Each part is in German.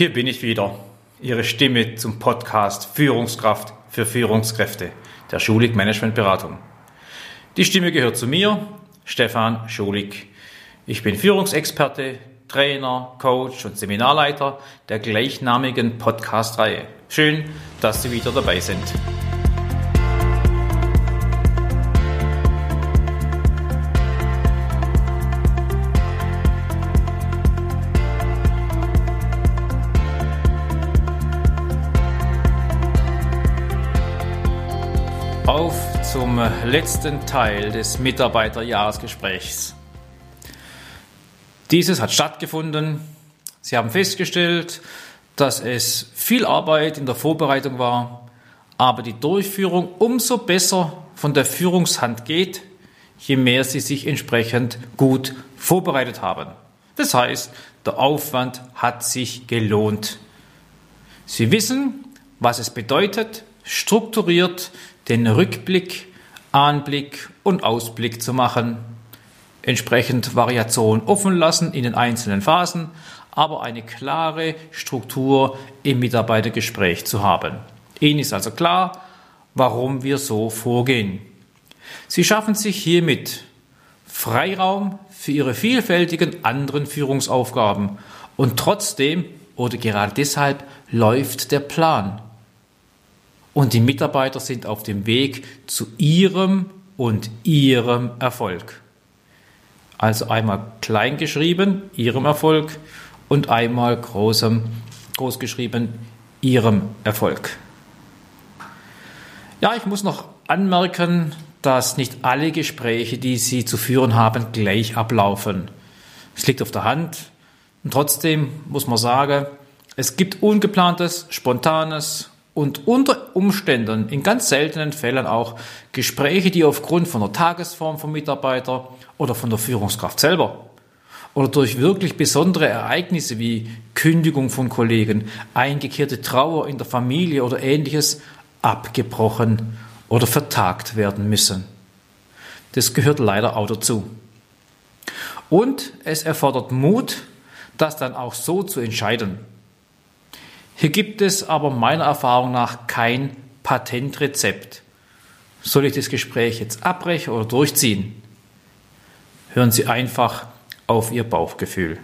Hier bin ich wieder, Ihre Stimme zum Podcast Führungskraft für Führungskräfte der Schulig Management Beratung. Die Stimme gehört zu mir, Stefan Schulig. Ich bin Führungsexperte, Trainer, Coach und Seminarleiter der gleichnamigen Podcast-Reihe. Schön, dass Sie wieder dabei sind. Auf zum letzten Teil des Mitarbeiterjahresgesprächs. Dieses hat stattgefunden. Sie haben festgestellt, dass es viel Arbeit in der Vorbereitung war, aber die Durchführung umso besser von der Führungshand geht, je mehr Sie sich entsprechend gut vorbereitet haben. Das heißt, der Aufwand hat sich gelohnt. Sie wissen, was es bedeutet, strukturiert den Rückblick, Anblick und Ausblick zu machen, entsprechend Variation offen lassen in den einzelnen Phasen, aber eine klare Struktur im Mitarbeitergespräch zu haben. Ihnen ist also klar, warum wir so vorgehen. Sie schaffen sich hiermit Freiraum für ihre vielfältigen anderen Führungsaufgaben und trotzdem oder gerade deshalb läuft der Plan und die Mitarbeiter sind auf dem Weg zu ihrem und ihrem Erfolg. Also einmal klein geschrieben, ihrem Erfolg und einmal großem, groß geschrieben, ihrem Erfolg. Ja, ich muss noch anmerken, dass nicht alle Gespräche, die Sie zu führen haben, gleich ablaufen. Es liegt auf der Hand. Und trotzdem muss man sagen, es gibt ungeplantes, spontanes und unter Umständen in ganz seltenen Fällen auch Gespräche, die aufgrund von der Tagesform vom Mitarbeiter oder von der Führungskraft selber oder durch wirklich besondere Ereignisse wie Kündigung von Kollegen, eingekehrte Trauer in der Familie oder ähnliches abgebrochen oder vertagt werden müssen. Das gehört leider auch dazu. Und es erfordert Mut, das dann auch so zu entscheiden. Hier gibt es aber meiner Erfahrung nach kein Patentrezept. Soll ich das Gespräch jetzt abbrechen oder durchziehen? Hören Sie einfach auf Ihr Bauchgefühl.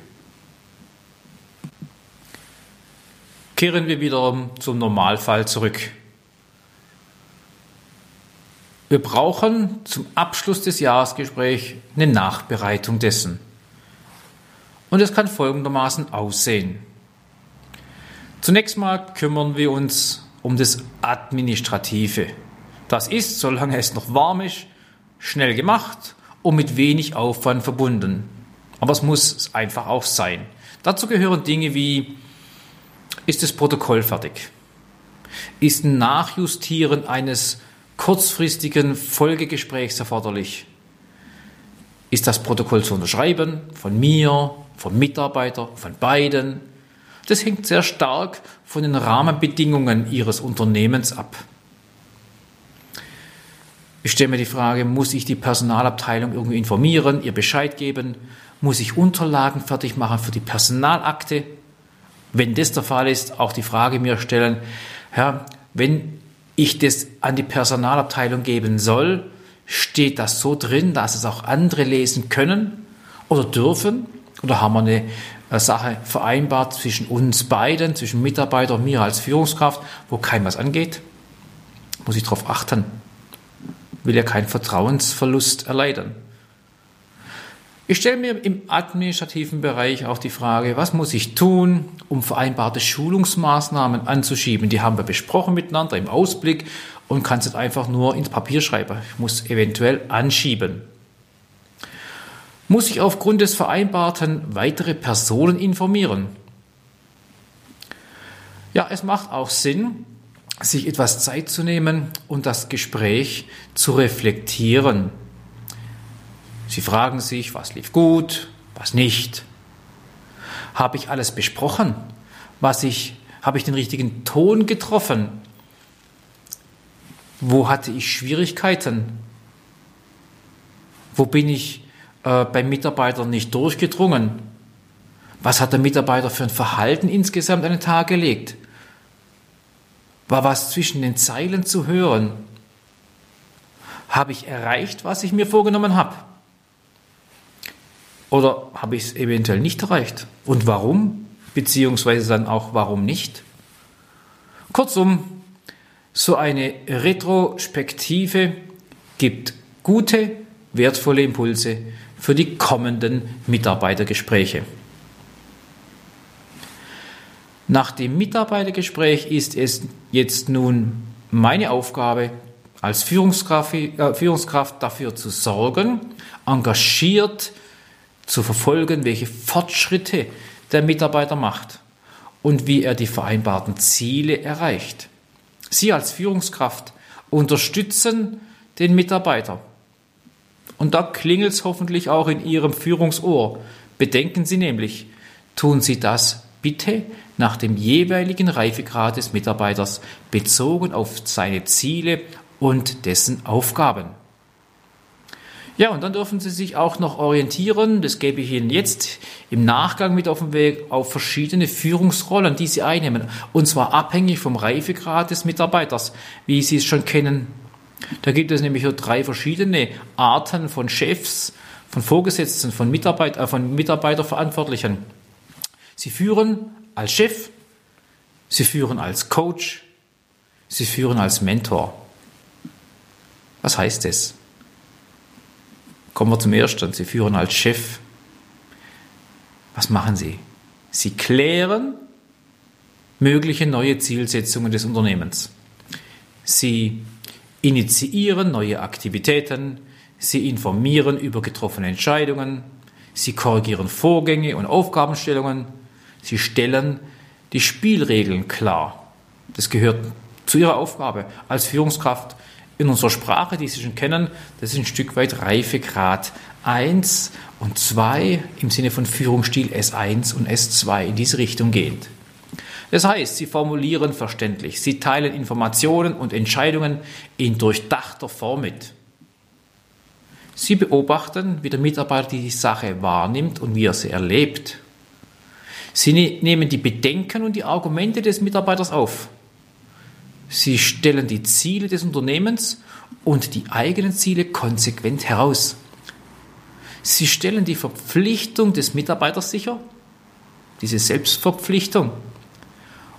Kehren wir wiederum zum Normalfall zurück. Wir brauchen zum Abschluss des Jahresgesprächs eine Nachbereitung dessen. Und es kann folgendermaßen aussehen. Zunächst mal kümmern wir uns um das Administrative. Das ist, solange es noch warm ist, schnell gemacht und mit wenig Aufwand verbunden. Aber es muss einfach auch sein. Dazu gehören Dinge wie, ist das Protokoll fertig? Ist ein Nachjustieren eines kurzfristigen Folgegesprächs erforderlich? Ist das Protokoll zu unterschreiben? Von mir, vom Mitarbeiter, von beiden? Das hängt sehr stark von den Rahmenbedingungen Ihres Unternehmens ab. Ich stelle mir die Frage, muss ich die Personalabteilung irgendwie informieren, ihr Bescheid geben? Muss ich Unterlagen fertig machen für die Personalakte? Wenn das der Fall ist, auch die Frage mir stellen, Herr, wenn ich das an die Personalabteilung geben soll, steht das so drin, dass es auch andere lesen können oder dürfen? Oder haben wir eine Sache vereinbart zwischen uns beiden, zwischen Mitarbeiter und mir als Führungskraft, wo kein was angeht? Muss ich darauf achten? Will ja keinen Vertrauensverlust erleiden. Ich stelle mir im administrativen Bereich auch die Frage, was muss ich tun, um vereinbarte Schulungsmaßnahmen anzuschieben? Die haben wir besprochen miteinander im Ausblick und kann es jetzt einfach nur ins Papier schreiben. Ich muss eventuell anschieben. Muss ich aufgrund des Vereinbarten weitere Personen informieren? Ja, es macht auch Sinn, sich etwas Zeit zu nehmen und das Gespräch zu reflektieren. Sie fragen sich, was lief gut, was nicht. Habe ich alles besprochen? Was ich, habe ich den richtigen Ton getroffen? Wo hatte ich Schwierigkeiten? Wo bin ich äh, beim Mitarbeiter nicht durchgedrungen? Was hat der Mitarbeiter für ein Verhalten insgesamt an den Tag gelegt? War was zwischen den Zeilen zu hören? Habe ich erreicht, was ich mir vorgenommen habe? Oder habe ich es eventuell nicht erreicht? Und warum? Beziehungsweise dann auch warum nicht? Kurzum, so eine Retrospektive gibt gute, wertvolle Impulse für die kommenden Mitarbeitergespräche. Nach dem Mitarbeitergespräch ist es jetzt nun meine Aufgabe, als Führungskraft, äh, Führungskraft dafür zu sorgen, engagiert zu verfolgen, welche Fortschritte der Mitarbeiter macht und wie er die vereinbarten Ziele erreicht. Sie als Führungskraft unterstützen den Mitarbeiter. Und da klingelt es hoffentlich auch in Ihrem Führungsohr. Bedenken Sie nämlich, tun Sie das bitte nach dem jeweiligen Reifegrad des Mitarbeiters bezogen auf seine Ziele und dessen Aufgaben. Ja, und dann dürfen Sie sich auch noch orientieren, das gebe ich Ihnen jetzt im Nachgang mit auf den Weg, auf verschiedene Führungsrollen, die Sie einnehmen. Und zwar abhängig vom Reifegrad des Mitarbeiters, wie Sie es schon kennen. Da gibt es nämlich drei verschiedene Arten von Chefs, von Vorgesetzten, von, Mitarbeiter, äh, von Mitarbeiterverantwortlichen. Sie führen als Chef, Sie führen als Coach, Sie führen als Mentor. Was heißt das? Kommen wir zum ersten. Sie führen als Chef. Was machen Sie? Sie klären mögliche neue Zielsetzungen des Unternehmens. Sie initiieren neue Aktivitäten. Sie informieren über getroffene Entscheidungen. Sie korrigieren Vorgänge und Aufgabenstellungen. Sie stellen die Spielregeln klar. Das gehört zu Ihrer Aufgabe als Führungskraft in unserer Sprache, die Sie schon kennen, das ist ein Stück weit Reifegrad 1 und 2 im Sinne von Führungsstil S1 und S2 in diese Richtung gehend. Das heißt, Sie formulieren verständlich, Sie teilen Informationen und Entscheidungen in durchdachter Form mit. Sie beobachten, wie der Mitarbeiter die Sache wahrnimmt und wie er sie erlebt. Sie ne-, nehmen die Bedenken und die Argumente des Mitarbeiters auf Sie stellen die Ziele des Unternehmens und die eigenen Ziele konsequent heraus. Sie stellen die Verpflichtung des Mitarbeiters sicher, diese Selbstverpflichtung,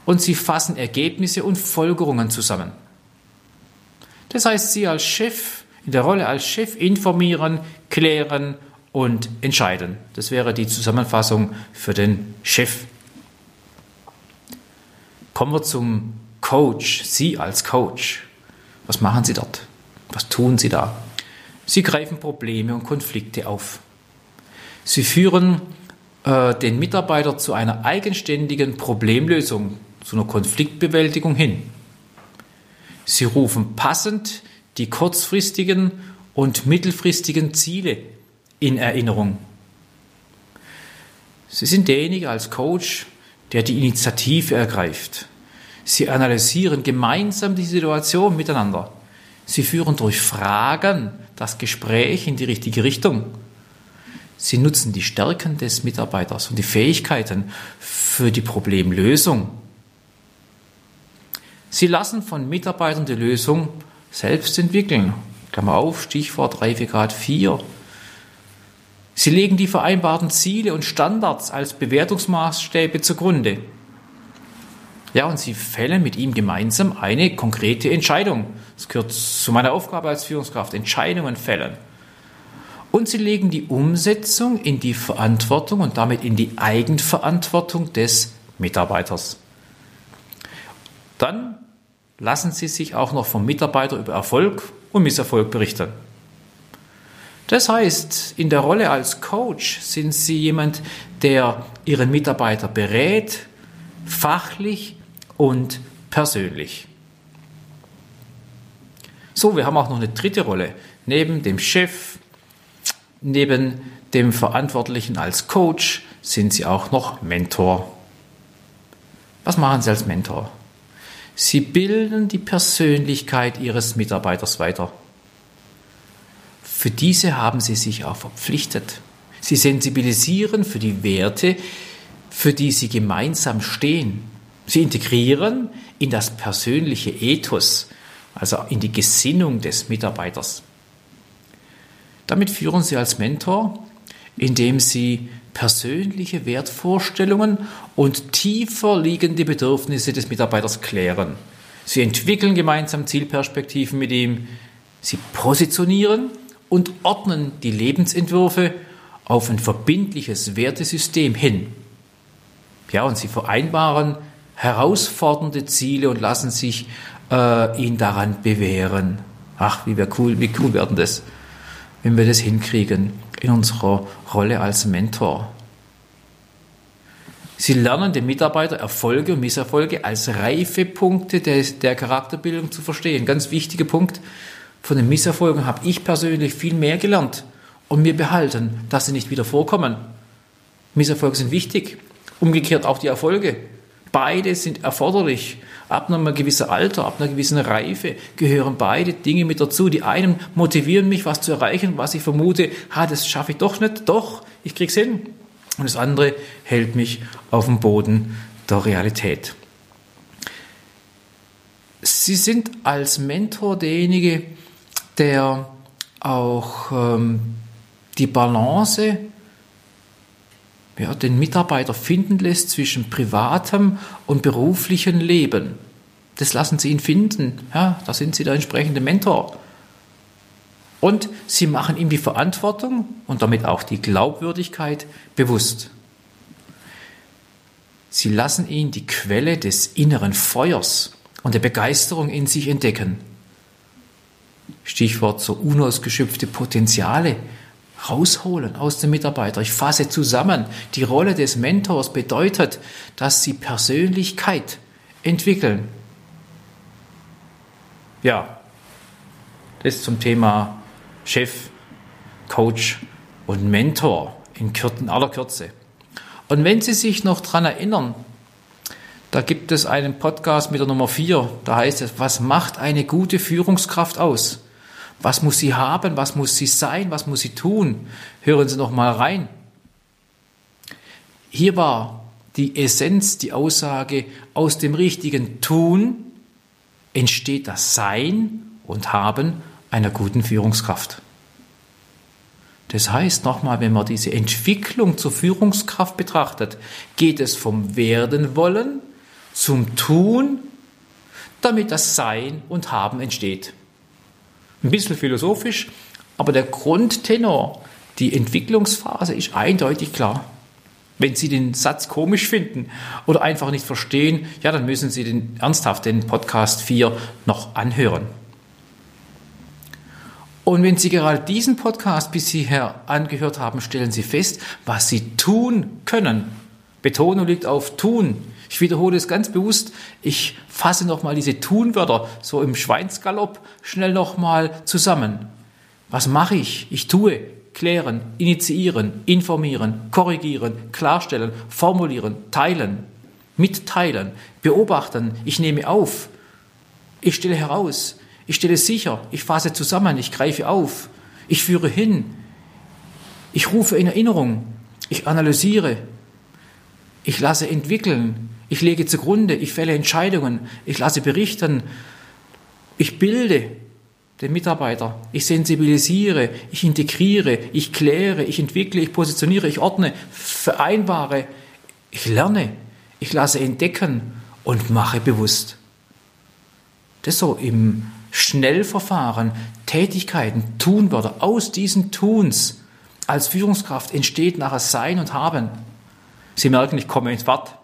und sie fassen Ergebnisse und Folgerungen zusammen. Das heißt, Sie als Chef, in der Rolle als Chef informieren, klären und entscheiden. Das wäre die Zusammenfassung für den Chef. Kommen wir zum Coach, Sie als Coach, was machen Sie dort? Was tun Sie da? Sie greifen Probleme und Konflikte auf. Sie führen äh, den Mitarbeiter zu einer eigenständigen Problemlösung, zu einer Konfliktbewältigung hin. Sie rufen passend die kurzfristigen und mittelfristigen Ziele in Erinnerung. Sie sind derjenige als Coach, der die Initiative ergreift, Sie analysieren gemeinsam die Situation miteinander. Sie führen durch Fragen das Gespräch in die richtige Richtung. Sie nutzen die Stärken des Mitarbeiters und die Fähigkeiten für die Problemlösung. Sie lassen von Mitarbeitern die Lösung selbst entwickeln. Klammer auf, Stichwort Reifegrad 4. Sie legen die vereinbarten Ziele und Standards als Bewertungsmaßstäbe zugrunde. Ja, und sie fällen mit ihm gemeinsam eine konkrete Entscheidung. Das gehört zu meiner Aufgabe als Führungskraft, Entscheidungen fällen. Und sie legen die Umsetzung in die Verantwortung und damit in die Eigenverantwortung des Mitarbeiters. Dann lassen sie sich auch noch vom Mitarbeiter über Erfolg und Misserfolg berichten. Das heißt, in der Rolle als Coach sind Sie jemand, der Ihren Mitarbeiter berät, fachlich und persönlich. So, wir haben auch noch eine dritte Rolle. Neben dem Chef, neben dem Verantwortlichen als Coach sind Sie auch noch Mentor. Was machen Sie als Mentor? Sie bilden die Persönlichkeit Ihres Mitarbeiters weiter. Für diese haben Sie sich auch verpflichtet. Sie sensibilisieren für die Werte, für die sie gemeinsam stehen. Sie integrieren in das persönliche Ethos, also in die Gesinnung des Mitarbeiters. Damit führen Sie als Mentor, indem Sie persönliche Wertvorstellungen und tiefer liegende Bedürfnisse des Mitarbeiters klären. Sie entwickeln gemeinsam Zielperspektiven mit ihm. Sie positionieren und ordnen die Lebensentwürfe auf ein verbindliches Wertesystem hin. Ja, und sie vereinbaren herausfordernde Ziele und lassen sich äh, ihn daran bewähren. Ach, wie, wär cool, wie cool werden das, wenn wir das hinkriegen in unserer Rolle als Mentor. Sie lernen den Mitarbeiter Erfolge und Misserfolge als Reifepunkte der, der Charakterbildung zu verstehen. Ganz wichtiger Punkt. Von den Misserfolgen habe ich persönlich viel mehr gelernt und mir behalten, dass sie nicht wieder vorkommen. Misserfolge sind wichtig. Umgekehrt auch die Erfolge. Beide sind erforderlich. Ab einem gewissen Alter, ab einer gewissen Reife gehören beide Dinge mit dazu. Die einen motivieren mich, was zu erreichen, was ich vermute, ha, das schaffe ich doch nicht. Doch, ich krieg's hin. Und das andere hält mich auf dem Boden der Realität. Sie sind als Mentor derjenige, der auch ähm, die Balance ja, den Mitarbeiter finden lässt zwischen privatem und beruflichem Leben. Das lassen Sie ihn finden. Ja, da sind Sie der entsprechende Mentor. Und Sie machen ihm die Verantwortung und damit auch die Glaubwürdigkeit bewusst. Sie lassen ihn die Quelle des inneren Feuers und der Begeisterung in sich entdecken. Stichwort so unausgeschöpfte Potenziale rausholen aus dem Mitarbeiter. Ich fasse zusammen. Die Rolle des Mentors bedeutet, dass sie Persönlichkeit entwickeln. Ja, das zum Thema Chef, Coach und Mentor in, aller Kürze. Und wenn Sie sich noch daran erinnern, da gibt es einen Podcast mit der Nummer 4, da heißt es, was macht eine gute Führungskraft aus? Was muss sie haben? Was muss sie sein? Was muss sie tun? Hören Sie noch mal rein. Hier war die Essenz, die Aussage, aus dem richtigen Tun entsteht das Sein und Haben einer guten Führungskraft. Das heißt nochmal, wenn man diese Entwicklung zur Führungskraft betrachtet, geht es vom Werden wollen zum Tun, damit das Sein und Haben entsteht. Ein bisschen philosophisch, aber der Grundtenor, die Entwicklungsphase ist eindeutig klar. Wenn Sie den Satz komisch finden oder einfach nicht verstehen, ja, dann müssen Sie den, ernsthaft den Podcast 4 noch anhören. Und wenn Sie gerade diesen Podcast bis hierher angehört haben, stellen Sie fest, was Sie tun können. Betonung liegt auf tun. Ich wiederhole es ganz bewusst. Ich fasse nochmal diese Tunwörter so im Schweinsgalopp schnell nochmal zusammen. Was mache ich? Ich tue, klären, initiieren, informieren, korrigieren, klarstellen, formulieren, teilen, mitteilen, beobachten. Ich nehme auf. Ich stelle heraus. Ich stelle sicher. Ich fasse zusammen. Ich greife auf. Ich führe hin. Ich rufe in Erinnerung. Ich analysiere. Ich lasse entwickeln. Ich lege zugrunde, ich fälle Entscheidungen, ich lasse berichten, ich bilde den Mitarbeiter, ich sensibilisiere, ich integriere, ich kläre, ich entwickle, ich positioniere, ich ordne, vereinbare, ich lerne, ich lasse entdecken und mache bewusst. Das so im Schnellverfahren, Tätigkeiten, Tunwörter, aus diesen Tuns als Führungskraft entsteht nachher Sein und Haben. Sie merken, ich komme ins Wort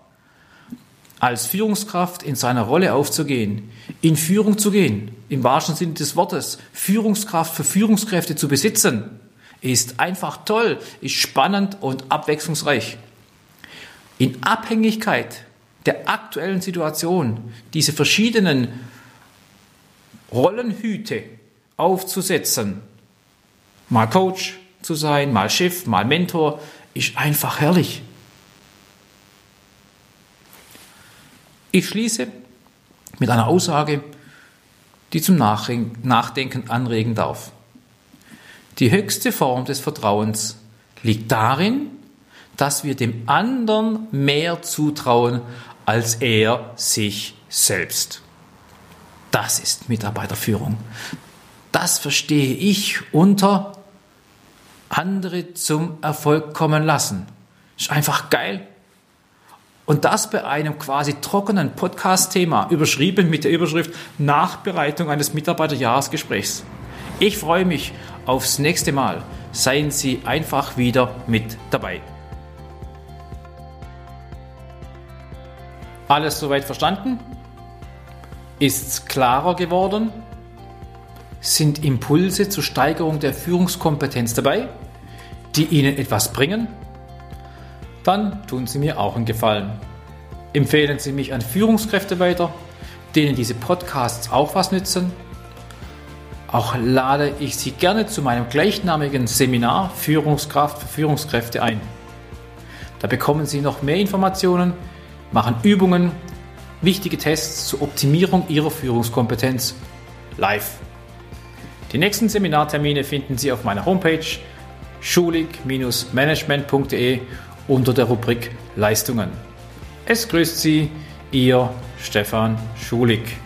als Führungskraft in seiner Rolle aufzugehen, in Führung zu gehen, im wahrsten Sinne des Wortes, Führungskraft für Führungskräfte zu besitzen, ist einfach toll, ist spannend und abwechslungsreich. In Abhängigkeit der aktuellen Situation diese verschiedenen Rollenhüte aufzusetzen, mal Coach zu sein, mal Chef, mal Mentor, ist einfach herrlich. Ich schließe mit einer Aussage, die zum Nachdenken anregen darf. Die höchste Form des Vertrauens liegt darin, dass wir dem anderen mehr zutrauen als er sich selbst. Das ist Mitarbeiterführung. Das verstehe ich unter andere zum Erfolg kommen lassen. Ist einfach geil. Und das bei einem quasi trockenen Podcast-Thema, überschrieben mit der Überschrift Nachbereitung eines Mitarbeiterjahresgesprächs. Ich freue mich aufs nächste Mal. Seien Sie einfach wieder mit dabei. Alles soweit verstanden? Ist's klarer geworden? Sind Impulse zur Steigerung der Führungskompetenz dabei, die Ihnen etwas bringen? Dann tun Sie mir auch einen Gefallen. Empfehlen Sie mich an Führungskräfte weiter, denen diese Podcasts auch was nützen. Auch lade ich Sie gerne zu meinem gleichnamigen Seminar Führungskraft für Führungskräfte ein. Da bekommen Sie noch mehr Informationen, machen Übungen, wichtige Tests zur Optimierung Ihrer Führungskompetenz live. Die nächsten Seminartermine finden Sie auf meiner Homepage schulig-management.de unter der Rubrik Leistungen. Es grüßt Sie, Ihr Stefan Schulig.